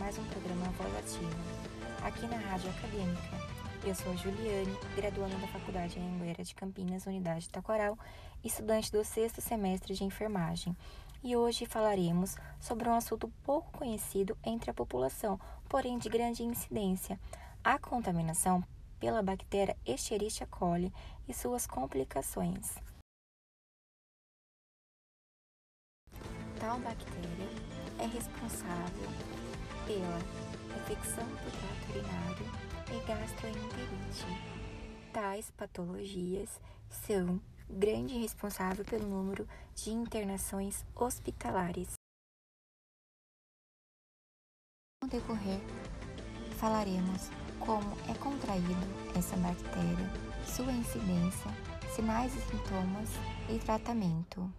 mais um programa Voz Ativa, aqui na Rádio Acadêmica. Eu sou a Juliane, graduanda da Faculdade Anhanguera de Campinas, Unidade Taquaral, estudante do sexto semestre de enfermagem. E hoje falaremos sobre um assunto pouco conhecido entre a população, porém de grande incidência: a contaminação pela bactéria Escherichia coli e suas complicações. Tal bactéria é responsável pela infecção do trato urinário e gastroenterite. Tais patologias são grande responsável pelo número de internações hospitalares. No decorrer, falaremos como é contraído essa bactéria, sua incidência, sinais e sintomas e tratamento.